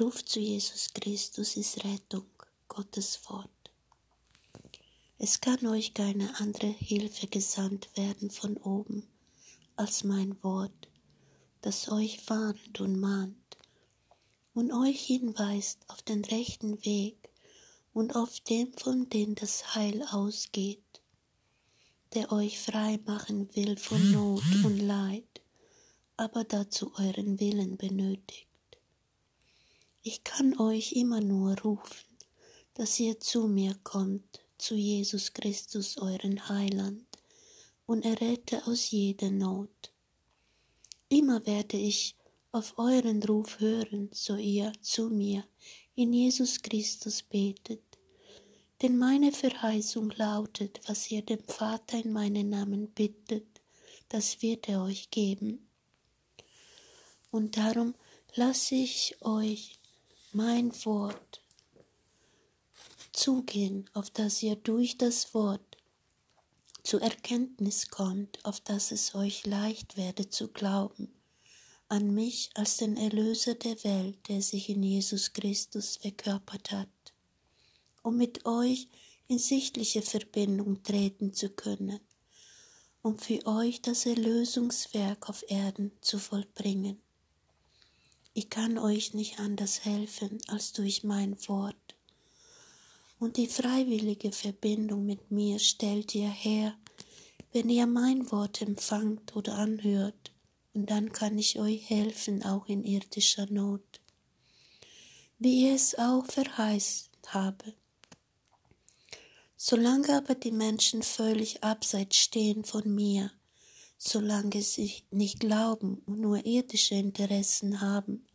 Ruf zu Jesus Christus ist Rettung, Gottes Wort. Es kann euch keine andere Hilfe gesandt werden von oben als mein Wort, das euch warnt und mahnt und euch hinweist auf den rechten Weg und auf dem, von dem das Heil ausgeht, der euch frei machen will von Not und Leid, aber dazu euren Willen benötigt. Ich kann euch immer nur rufen, dass ihr zu mir kommt zu Jesus Christus, euren Heiland, und errette aus jeder Not. Immer werde ich auf euren Ruf hören, so ihr zu mir in Jesus Christus betet. Denn meine Verheißung lautet, was ihr dem Vater in meinen Namen bittet, das wird er euch geben. Und darum lasse ich euch mein Wort zugehen, auf das ihr durch das Wort zur Erkenntnis kommt, auf das es euch leicht werde zu glauben, an mich als den Erlöser der Welt, der sich in Jesus Christus verkörpert hat, um mit euch in sichtliche Verbindung treten zu können, um für euch das Erlösungswerk auf Erden zu vollbringen. Ich kann euch nicht anders helfen als durch mein Wort. Und die freiwillige Verbindung mit mir stellt ihr her, wenn ihr mein Wort empfangt oder anhört, und dann kann ich euch helfen, auch in irdischer Not, wie ich es auch verheißen habe. Solange aber die Menschen völlig abseits stehen von mir, solange sie nicht glauben und nur irdische Interessen haben,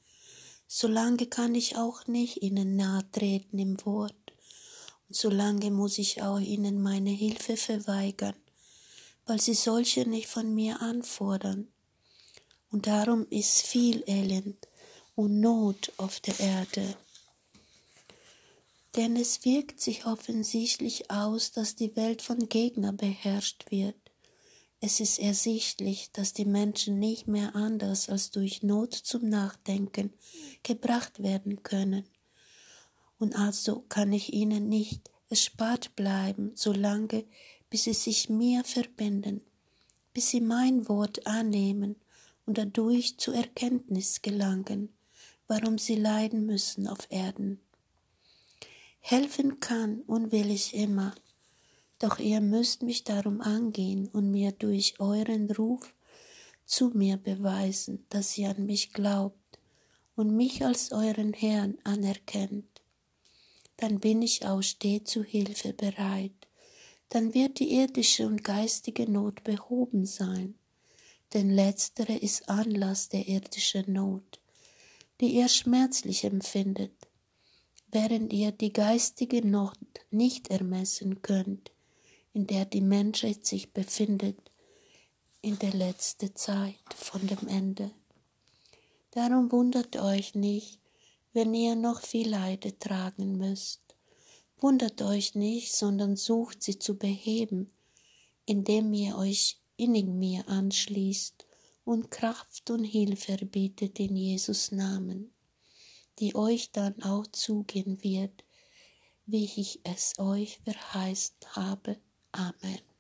solange kann ich auch nicht ihnen nahe treten im Wort solange muss ich auch ihnen meine Hilfe verweigern, weil sie solche nicht von mir anfordern. Und darum ist viel Elend und Not auf der Erde. Denn es wirkt sich offensichtlich aus, dass die Welt von Gegnern beherrscht wird. Es ist ersichtlich, dass die Menschen nicht mehr anders als durch Not zum Nachdenken gebracht werden können und also kann ich ihnen nicht erspart bleiben, solange bis sie sich mir verbinden, bis sie mein Wort annehmen und dadurch zur Erkenntnis gelangen, warum sie leiden müssen auf Erden. Helfen kann und will ich immer, doch ihr müsst mich darum angehen und mir durch euren Ruf zu mir beweisen, dass ihr an mich glaubt und mich als euren Herrn anerkennt. Dann bin ich auch stets zu Hilfe bereit. Dann wird die irdische und geistige Not behoben sein, denn letztere ist Anlass der irdischen Not, die ihr schmerzlich empfindet, während ihr die geistige Not nicht ermessen könnt, in der die Menschheit sich befindet in der letzten Zeit von dem Ende. Darum wundert euch nicht, wenn ihr noch viel Leide tragen müsst. Wundert euch nicht, sondern sucht sie zu beheben, indem ihr euch innig mir anschließt und Kraft und Hilfe erbietet in Jesus Namen, die euch dann auch zugehen wird, wie ich es euch verheißen habe. Ampe.